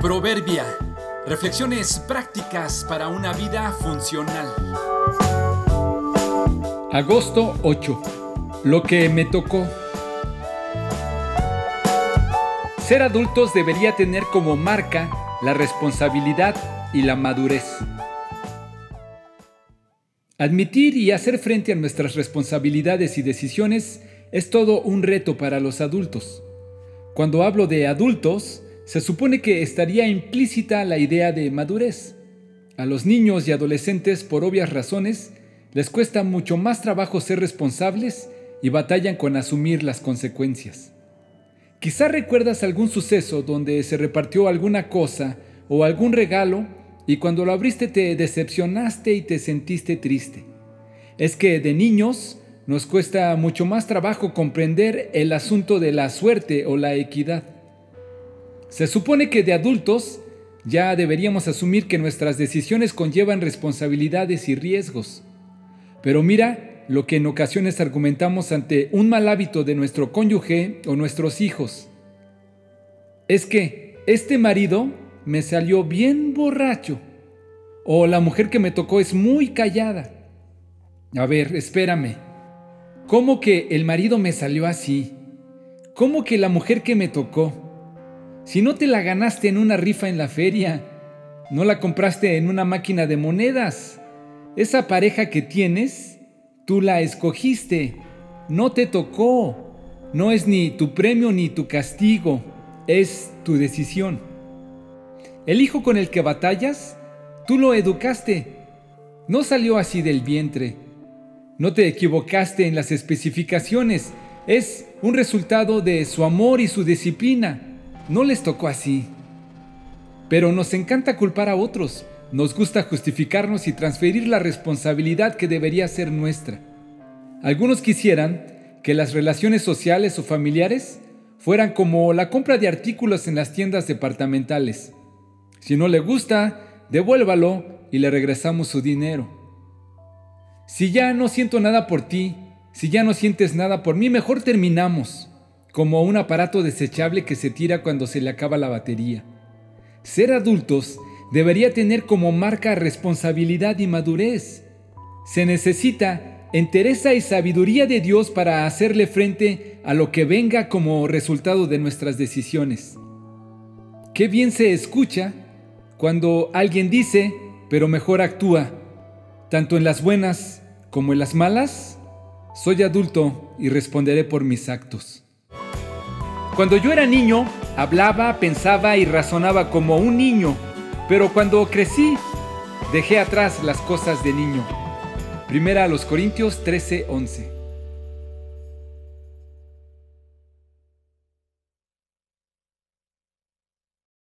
Proverbia. Reflexiones prácticas para una vida funcional. Agosto 8. Lo que me tocó. Ser adultos debería tener como marca la responsabilidad y la madurez. Admitir y hacer frente a nuestras responsabilidades y decisiones es todo un reto para los adultos. Cuando hablo de adultos, se supone que estaría implícita la idea de madurez. A los niños y adolescentes, por obvias razones, les cuesta mucho más trabajo ser responsables y batallan con asumir las consecuencias. Quizá recuerdas algún suceso donde se repartió alguna cosa o algún regalo y cuando lo abriste te decepcionaste y te sentiste triste. Es que de niños nos cuesta mucho más trabajo comprender el asunto de la suerte o la equidad. Se supone que de adultos ya deberíamos asumir que nuestras decisiones conllevan responsabilidades y riesgos. Pero mira lo que en ocasiones argumentamos ante un mal hábito de nuestro cónyuge o nuestros hijos. Es que este marido me salió bien borracho. O la mujer que me tocó es muy callada. A ver, espérame. ¿Cómo que el marido me salió así? ¿Cómo que la mujer que me tocó? Si no te la ganaste en una rifa en la feria, no la compraste en una máquina de monedas. Esa pareja que tienes, tú la escogiste, no te tocó. No es ni tu premio ni tu castigo, es tu decisión. El hijo con el que batallas, tú lo educaste. No salió así del vientre no te equivocaste en las especificaciones. Es un resultado de su amor y su disciplina. No les tocó así. Pero nos encanta culpar a otros. Nos gusta justificarnos y transferir la responsabilidad que debería ser nuestra. Algunos quisieran que las relaciones sociales o familiares fueran como la compra de artículos en las tiendas departamentales. Si no le gusta, devuélvalo y le regresamos su dinero. Si ya no siento nada por ti, si ya no sientes nada por mí, mejor terminamos, como un aparato desechable que se tira cuando se le acaba la batería. Ser adultos debería tener como marca responsabilidad y madurez. Se necesita entereza y sabiduría de Dios para hacerle frente a lo que venga como resultado de nuestras decisiones. Qué bien se escucha cuando alguien dice, pero mejor actúa tanto en las buenas como en las malas, soy adulto y responderé por mis actos. Cuando yo era niño, hablaba, pensaba y razonaba como un niño, pero cuando crecí, dejé atrás las cosas de niño. Primera a los Corintios 13:11.